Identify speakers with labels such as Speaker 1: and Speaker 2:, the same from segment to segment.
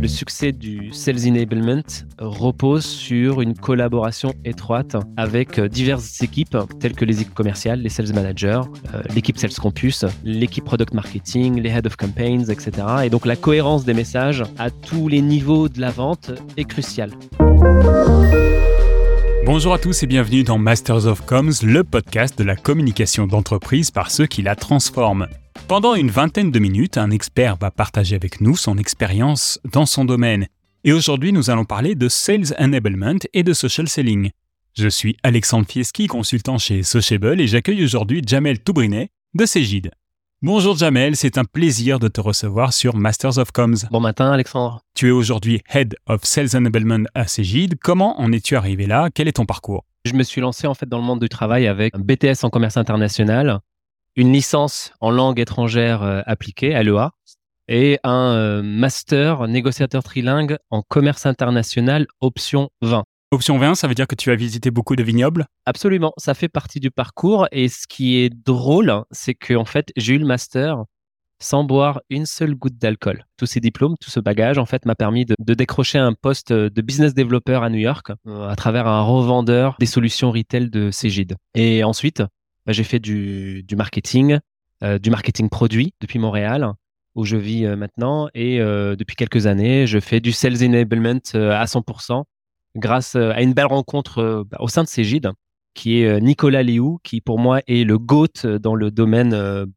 Speaker 1: Le succès du Sales Enablement repose sur une collaboration étroite avec diverses équipes, telles que les équipes commerciales, les sales managers, euh, l'équipe Sales Campus, l'équipe Product Marketing, les Head of Campaigns, etc. Et donc la cohérence des messages à tous les niveaux de la vente est cruciale.
Speaker 2: Bonjour à tous et bienvenue dans Masters of Comms, le podcast de la communication d'entreprise par ceux qui la transforment. Pendant une vingtaine de minutes, un expert va partager avec nous son expérience dans son domaine. Et aujourd'hui, nous allons parler de Sales Enablement et de Social Selling. Je suis Alexandre Fieschi, consultant chez Sociable, et j'accueille aujourd'hui Jamel Toubrinet de Cégide. Bonjour Jamel, c'est un plaisir de te recevoir sur Masters of Comms.
Speaker 1: Bon matin Alexandre.
Speaker 2: Tu es aujourd'hui Head of Sales Enablement à Cégide. Comment en es-tu arrivé là? Quel est ton parcours?
Speaker 1: Je me suis lancé en fait dans le monde du travail avec un BTS en commerce international une licence en langue étrangère euh, appliquée, LEA, et un euh, master négociateur trilingue en commerce international option 20.
Speaker 2: Option 20, ça veut dire que tu as visité beaucoup de vignobles?
Speaker 1: Absolument, ça fait partie du parcours. Et ce qui est drôle, c'est que en fait, j'ai eu le master sans boire une seule goutte d'alcool. Tous ces diplômes, tout ce bagage, en fait, m'a permis de, décrocher un poste de business developer à New York euh, à travers un revendeur des solutions retail de Cégide. Et ensuite, bah, j'ai fait du, marketing, euh, du marketing produit depuis Montréal, où je vis euh, maintenant. Et euh, depuis quelques années, je fais du sales enablement à 100% grâce à une belle rencontre bah, au sein de Cégide, qui est Nicolas Liu, qui pour moi est le GOAT dans le domaine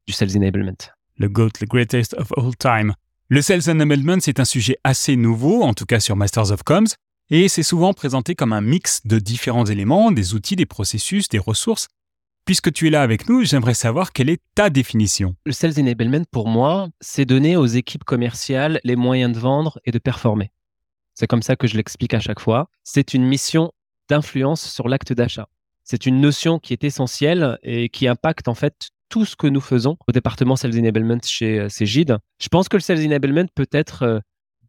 Speaker 1: du sales enablement.
Speaker 2: Le GOAT, le greatest of all time. Le sales enablement, c'est un sujet assez nouveau, en tout cas sur Masters of Comms, et c'est souvent présenté comme un mix de différents éléments, des outils, des processus, des ressources, Puisque tu es là avec nous, j'aimerais savoir quelle est ta définition.
Speaker 1: Le sales enablement, pour moi, c'est donner aux équipes commerciales les moyens de vendre et de performer. C'est comme ça que je l'explique à chaque fois. C'est une mission d'influence sur l'acte d'achat. C'est une notion qui est essentielle et qui impacte en fait tout ce que nous faisons au département Sales Enablement chez euh, Cégide. Je pense que le Sales Enablement peut être euh,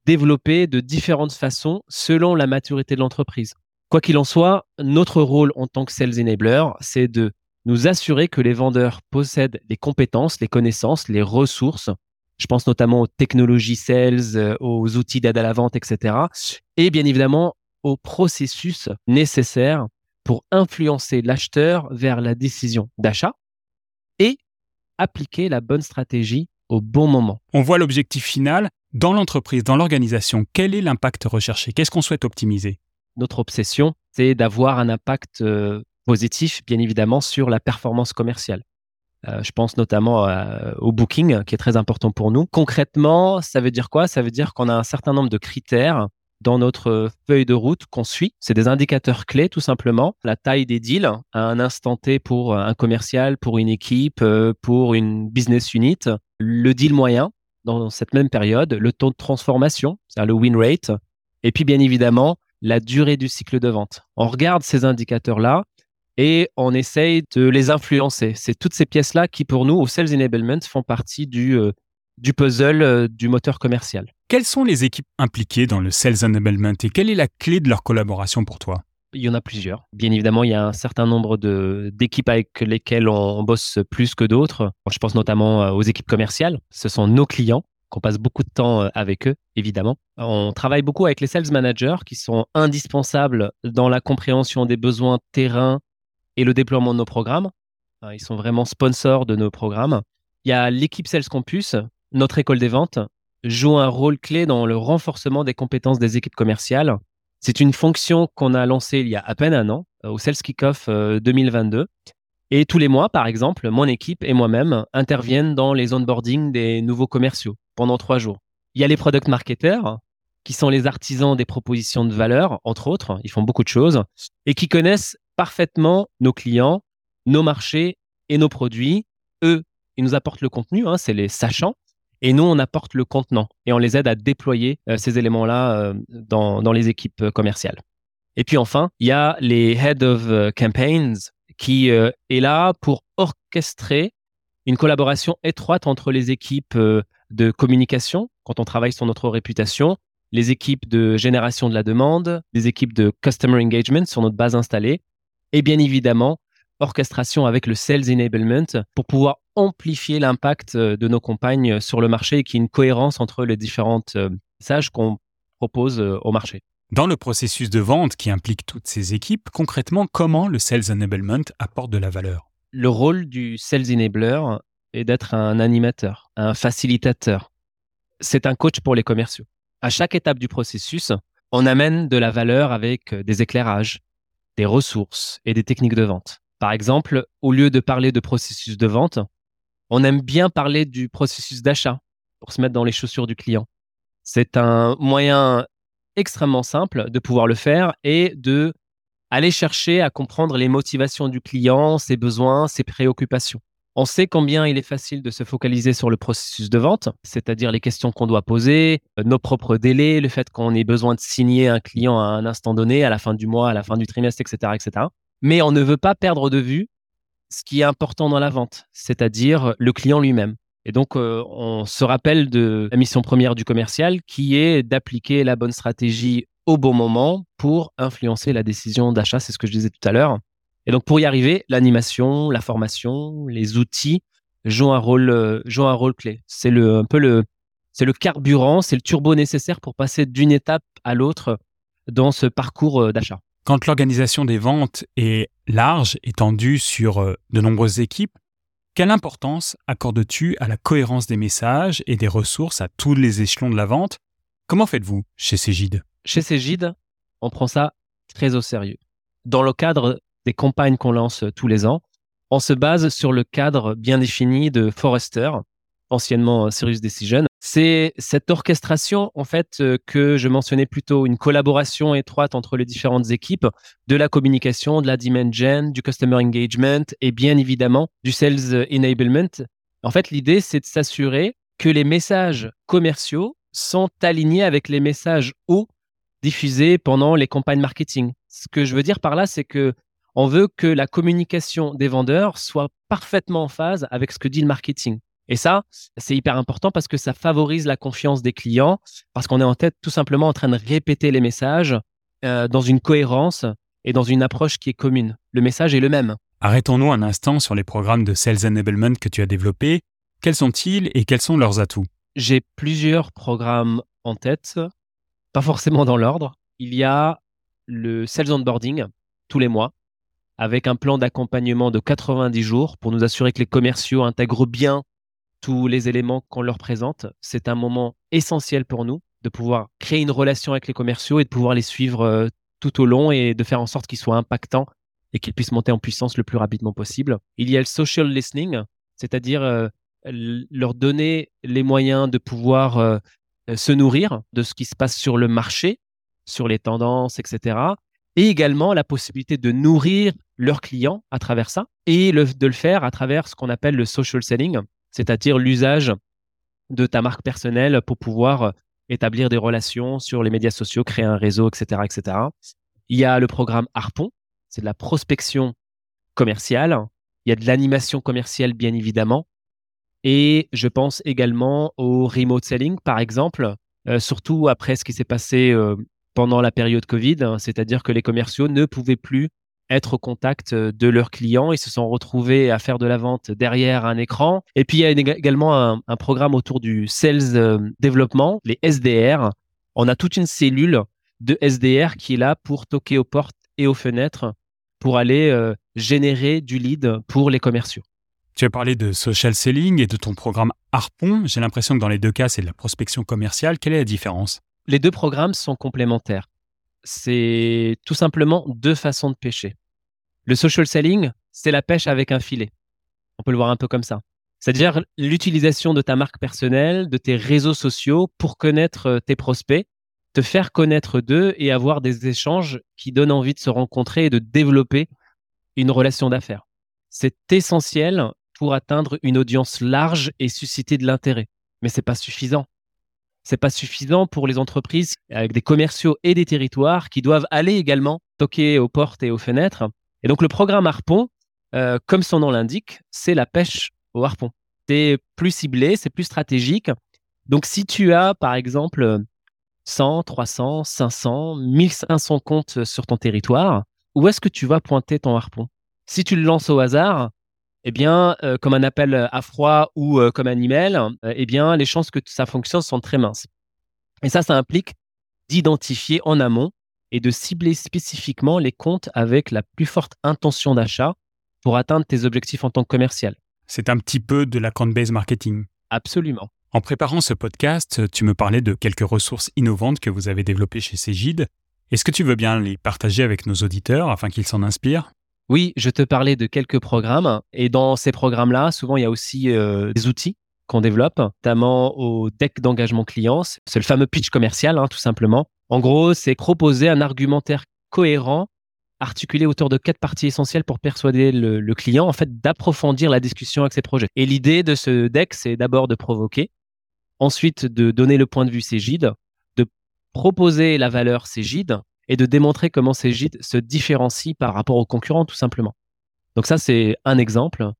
Speaker 1: développé de différentes façons selon la maturité de l'entreprise. Quoi qu'il en soit, notre rôle en tant que Sales Enabler, c'est de nous assurer que les vendeurs possèdent les compétences, les connaissances, les ressources. Je pense notamment aux technologies sales, euh, aux outils d'aide à la vente, etc. Et bien évidemment aux processus nécessaires pour influencer l'acheteur vers la décision d'achat et appliquer la bonne stratégie au bon moment.
Speaker 2: On voit l'objectif final dans l'entreprise, dans l'organisation. Quel est l'impact recherché? Qu'est-ce qu'on souhaite optimiser?
Speaker 1: Notre obsession, c'est d'avoir un impact euh, positif, bien évidemment, sur la performance commerciale. Euh, je pense notamment euh, au booking, qui est très important pour nous. Concrètement, ça veut dire quoi? Ça veut dire qu'on a un certain nombre de critères dans notre feuille de route qu'on suit. C'est des indicateurs clés, tout simplement. La taille des deals à un instant T pour un commercial, pour une équipe, euh, pour une business unit. Le deal moyen dans cette même période, le taux de transformation, c'est-à-dire le win rate. Et puis, bien évidemment, la durée du cycle de vente. On regarde ces indicateurs-là et on essaye de les influencer. C'est toutes ces pièces-là qui, pour nous, au Sales Enablement, font partie du, euh, du puzzle euh, du moteur commercial.
Speaker 2: Quelles sont les équipes impliquées dans le Sales Enablement et quelle est la clé de leur collaboration pour toi?
Speaker 1: Il y en a plusieurs. Bien évidemment, il y a un certain nombre d'équipes avec lesquelles on, bosse plus que d'autres. Je pense notamment euh, aux équipes commerciales. Ce sont nos clients qu'on passe beaucoup de temps avec eux, évidemment. On travaille beaucoup avec les sales managers qui sont indispensables dans la compréhension des besoins terrain et le déploiement de nos programmes. Euh, ils sont vraiment sponsors de nos programmes. Il y a l'équipe Sales Campus, notre école des ventes, joue un rôle clé dans le renforcement des compétences des équipes commerciales. C'est une fonction qu'on a lancée il y a à peine un an, euh, au Sales Kickoff 2022. Euh, et tous les mois, par exemple, mon équipe et moi-même interviennent dans les onboarding des nouveaux commerciaux pendant trois jours. Il y a les product marketers, qui sont les artisans des propositions de valeur, entre autres. Ils font beaucoup de choses et qui connaissent parfaitement nos clients, nos marchés et nos produits. Eux, ils nous apportent le contenu, hein, c'est les sachants. Et nous, on apporte le contenant et on les aide à déployer euh, ces éléments-là euh, dans, dans, les équipes euh, commerciales. Et puis enfin, il y a les Head of Campaigns qui est là pour orchestrer une collaboration étroite entre les équipes de communication quand on travaille sur notre réputation, les équipes de génération de la demande, les équipes de customer engagement sur notre base installée et bien évidemment orchestration avec le Sales Enablement pour pouvoir amplifier l'impact euh, de nos campagnes sur le marché et qu'il y ait une cohérence entre les différentes euh, messages qu'on propose au marché.
Speaker 2: Dans le processus de vente qui implique toutes ces équipes, concrètement, comment le Sales Enablement apporte de la valeur?
Speaker 1: Le rôle du Sales Enabler est d'être un animateur, un facilitateur. C'est un coach pour les commerciaux. À chaque étape du processus, on amène de la valeur avec des éclairages, des ressources et des techniques de vente. Par exemple, au lieu de parler de processus de vente, on aime bien parler du processus d'achat pour se mettre dans les chaussures du client. C'est un moyen extrêmement simple de pouvoir le faire et de aller chercher à comprendre les motivations du client, ses besoins, ses préoccupations. On sait combien il est facile de se focaliser sur le processus de vente, c'est-à-dire les questions qu'on doit poser, euh, nos propres délais, le fait qu'on ait besoin de signer un client à un instant donné, à la fin du mois, à la fin du trimestre, etc., etc. Mais on ne veut pas perdre de vue ce qui est important dans la vente, c'est-à-dire le client lui-même. Et donc, euh, on se rappelle de la mission première du commercial qui est d'appliquer la bonne stratégie au bon moment pour influencer la décision d'achat. C'est ce que je disais tout à l'heure. Et donc, pour y arriver, l'animation, la formation, les outils jouent un rôle, euh, jouent un rôle clé. C'est le, un peu le, c'est le carburant, c'est le turbo nécessaire pour passer d'une étape à l'autre dans ce parcours euh, d'achat.
Speaker 2: Quand l'organisation des ventes est large, étendue sur de nombreuses équipes, quelle importance accordes-tu à la cohérence des messages et des ressources à tous les échelons de la vente? Comment faites-vous chez Cégide?
Speaker 1: Chez Cégide, on prend ça très au sérieux. Dans le cadre des campagnes qu'on lance tous les ans, on se base sur le cadre bien défini de Forrester, anciennement Serious Decision. C'est cette orchestration, en fait, euh, que je mentionnais plus tôt, une collaboration étroite entre les différentes équipes, de la communication, de la demand gen, du customer engagement et bien évidemment du sales enablement. En fait, l'idée, c'est de s'assurer que les messages commerciaux sont alignés avec les messages hauts diffusés pendant les campagnes marketing. Ce que je veux dire par là, c'est que on veut que la communication des vendeurs soit parfaitement en phase avec ce que dit le marketing. Et ça, c'est hyper important parce que ça favorise la confiance des clients, parce qu'on est en tête tout simplement en train de répéter les messages euh, dans une cohérence et dans une approche qui est commune. Le message est le même.
Speaker 2: Arrêtons-nous un instant sur les programmes de Sales Enablement que tu as développés. Quels sont-ils et quels sont leurs atouts?
Speaker 1: J'ai plusieurs programmes en tête, pas forcément dans l'ordre. Il y a le Sales Onboarding tous les mois avec un plan d'accompagnement de 90 jours pour nous assurer que les commerciaux intègrent bien tous les éléments qu'on leur présente. C'est un moment essentiel pour nous de pouvoir créer une relation avec les commerciaux et de pouvoir les suivre euh, tout au long et de faire en sorte qu'ils soient impactants et qu'ils puissent monter en puissance le plus rapidement possible. Il y a le social listening, c'est-à-dire euh, leur donner les moyens de pouvoir euh, se nourrir de ce qui se passe sur le marché, sur les tendances, etc. Et également la possibilité de nourrir leurs clients à travers ça et de le faire à travers ce qu'on appelle le social selling, c'est-à-dire l'usage de ta marque personnelle pour pouvoir euh, établir des relations sur les médias sociaux, créer un réseau, etc., etc. Il y a le programme Harpon, c'est de la prospection commerciale. Il y a de l'animation commerciale, bien évidemment. Et je pense également au remote selling, par exemple, euh, surtout après ce qui s'est passé euh, pendant la période Covid, hein, c'est-à-dire que les commerciaux ne pouvaient plus être au contact euh, de leurs clients. Ils se sont retrouvés à faire de la vente derrière un écran. Et puis, il y a également un, programme autour du sales euh, développement, les SDR. On a toute une cellule de SDR qui est là pour toquer aux portes et aux fenêtres pour aller euh, générer du lead pour les commerciaux.
Speaker 2: Tu as parlé de social selling et de ton programme Harpon. J'ai l'impression que dans les deux cas, c'est de la prospection commerciale. Quelle est la différence?
Speaker 1: Les deux programmes sont complémentaires. C'est tout simplement deux façons de pêcher. Le social selling, c'est la pêche avec un filet. On peut le voir un peu comme ça. C'est-à-dire l'utilisation de ta marque personnelle, de tes réseaux sociaux pour connaître euh, tes prospects, te faire connaître d'eux et avoir des échanges qui donnent envie de se rencontrer et de développer une relation d'affaires. C'est essentiel pour atteindre une audience large et susciter de l'intérêt. Mais c'est pas suffisant. C'est pas suffisant pour les entreprises avec des commerciaux et des territoires qui doivent aller également toquer aux portes et aux fenêtres et donc le programme harpon, euh, comme son nom l'indique, c'est la pêche au harpon. C'est plus ciblé, c'est plus stratégique. Donc si tu as par exemple 100, 300, 500, 1500 comptes sur ton territoire, où est-ce que tu vas pointer ton harpon? Si tu le lances au hasard, eh bien, euh, comme un appel à froid ou euh, comme un email, eh bien, les chances que ça fonctionne sont très minces. Et ça, ça implique d'identifier en amont et de cibler spécifiquement les comptes avec la plus forte intention d'achat pour atteindre tes objectifs en tant que commercial.
Speaker 2: C'est un petit peu de la base marketing.
Speaker 1: Absolument.
Speaker 2: En préparant ce podcast, tu me parlais de quelques ressources innovantes que vous avez développées chez Cégide. Est-ce que tu veux bien les partager avec nos auditeurs afin qu'ils s'en inspirent?
Speaker 1: Oui, je te parlais de quelques programmes. Et dans ces programmes-là, souvent, il y a aussi euh, des outils qu'on développe, notamment au deck d'engagement client. C'est le fameux pitch commercial, hein, tout simplement. En gros, c'est proposer un argumentaire cohérent articulé autour de quatre parties essentielles pour persuader le, client en fait d'approfondir la discussion avec ses projets. Et l'idée de ce deck, c'est d'abord de provoquer, ensuite de donner le point de vue Cégide, de proposer la valeur Cégide et de démontrer comment Cégide se différencie par rapport aux concurrents tout simplement. Donc ça, c'est un exemple.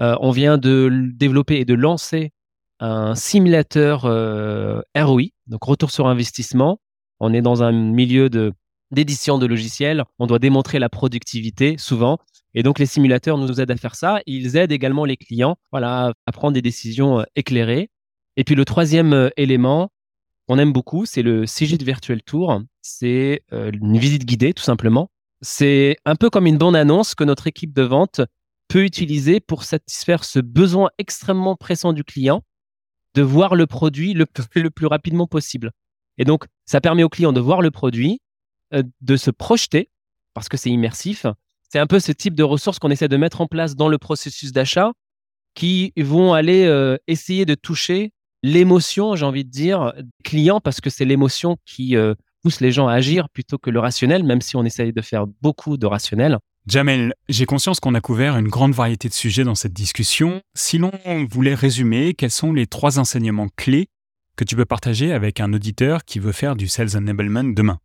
Speaker 1: Euh, on vient de développer et de lancer un simulateur euh, ROI, donc retour sur investissement. On est dans un milieu de d'édition de logiciels, on doit démontrer la productivité souvent. Et donc les simulateurs nous aident à faire ça. Ils aident également les clients à prendre des décisions euh, éclairées. Et puis le troisième euh, élément qu'on aime beaucoup, c'est le Cegid Virtual Tour. C'est euh, une visite guidée tout simplement. C'est un peu comme une bande-annonce que notre équipe de vente peut utiliser pour satisfaire ce besoin extrêmement pressant du client de voir le produit le plus rapidement possible. Et donc, ça permet au client de voir le produit, euh, de se projeter, parce que c'est immersif. C'est un peu ce type de ressources qu'on essaie de mettre en place dans le processus d'achat qui vont aller euh, essayer de toucher l'émotion, j'ai envie de dire, des clients, parce que c'est l'émotion qui euh, pousse les gens à agir plutôt que le rationnel, même si on essaye de faire beaucoup de rationnel.
Speaker 2: Jamel, j'ai conscience qu'on a couvert une grande variété de sujets dans cette discussion. Si l'on voulait résumer, quels sont les trois enseignements clés que tu peux partager avec un auditeur qui veut faire du sales enablement demain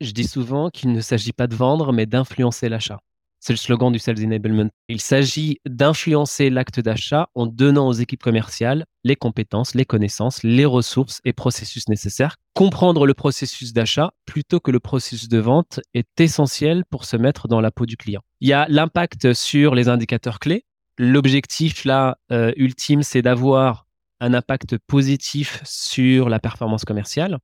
Speaker 1: Je dis souvent qu'il ne s'agit pas de vendre, mais d'influencer l'achat. C'est le slogan du Sales Enablement. Il s'agit d'influencer l'acte d'achat en donnant aux équipes commerciales les compétences, les connaissances, les ressources et processus nécessaires. Comprendre le processus d'achat plutôt que le processus de vente est essentiel pour se mettre dans la peau du client. Il y a l'impact sur les indicateurs clés. L'objectif là euh, ultime, c'est d'avoir un impact positif sur la performance commerciale.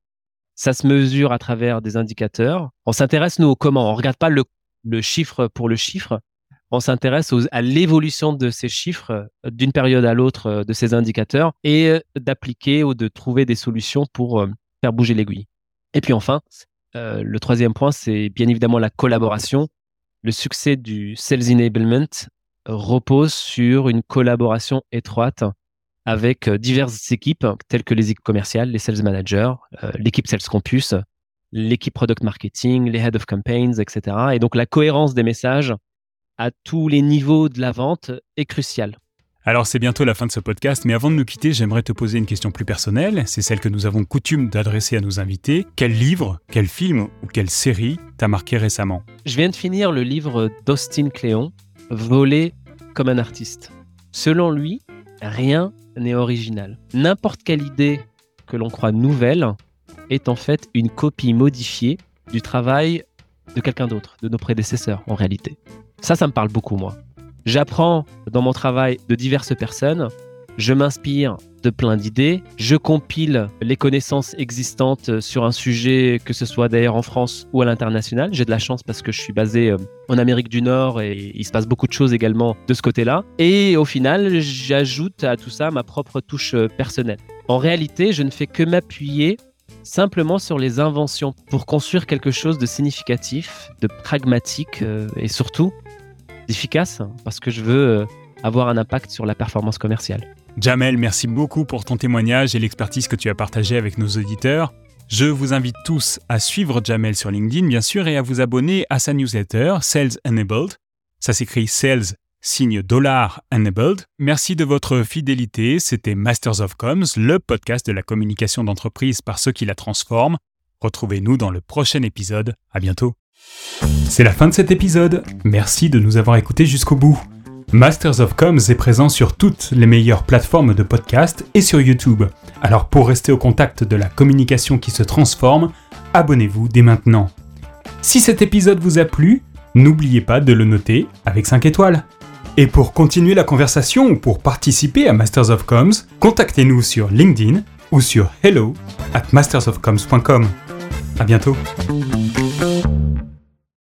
Speaker 1: Ça se mesure à travers des indicateurs. On s'intéresse nous au comment. On regarde pas le chiffre pour le chiffre. On s'intéresse à l'évolution de ces chiffres euh, d'une période à l'autre euh, de ces indicateurs et euh, d'appliquer ou de trouver des solutions pour faire bouger l'aiguille. Et puis enfin, le troisième point, c'est bien évidemment la collaboration. Le succès du Sales Enablement repose sur une collaboration étroite avec diverses équipes, telles que les équipes commerciales, les sales managers, l'équipe Sales Campus, l'équipe product marketing, les head of campaigns, etc. Et donc la cohérence des messages à tous les niveaux de la vente est cruciale.
Speaker 2: Alors c'est bientôt la fin de ce podcast, mais avant de nous quitter, j'aimerais te poser une question plus personnelle. C'est celle que nous avons coutume d'adresser à nos invités. Quel livre, quel film ou quelle série t'a marqué récemment?
Speaker 1: Je viens de finir le livre d'Austin Cléon, Voler comme un artiste. Selon lui, rien n'est original. N'importe quelle idée que l'on croit nouvelle est en fait une copie modifiée du travail de quelqu'un d'autre, de nos prédécesseurs en réalité. Ça, ça me parle beaucoup, moi. J'apprends dans mon travail de diverses personnes, je m'inspire de plein d'idées, je compile les connaissances existantes sur un sujet, que ce soit d'ailleurs en France ou à l'international. J'ai de la chance parce que je suis basé euh, en Amérique du Nord et il se passe beaucoup de choses également de ce côté-là. Et au final, j'ajoute à tout ça ma propre touche euh, personnelle. En réalité, je ne fais que m'appuyer simplement sur les inventions pour construire quelque chose de significatif, de pragmatique euh, et surtout d'efficace parce que je veux euh, avoir un impact sur la performance commerciale.
Speaker 2: Jamel, merci beaucoup pour ton témoignage et l'expertise que tu as partagée avec nos auditeurs. Je vous invite tous à suivre Jamel sur LinkedIn, bien sûr, et à vous abonner à sa newsletter Sales Enabled. Ça s'écrit Sales signe dollar enabled. Merci de votre fidélité. C'était Masters of Comms, le podcast de la communication d'entreprise par ceux qui la transforment. Retrouvez-nous dans le prochain épisode. À bientôt. C'est la fin de cet épisode. Merci de nous avoir écoutés jusqu'au bout. Masters of Comms est présent sur toutes les meilleures plateformes de podcast et sur YouTube. Alors pour rester au contact de la communication qui se transforme, abonnez-vous dès maintenant. Si cet épisode vous a plu, n'oubliez pas de le noter avec 5 étoiles. Et pour continuer la conversation ou pour participer à Masters of Comms, contactez-nous sur LinkedIn ou sur hello at mastersofcoms.com. À bientôt.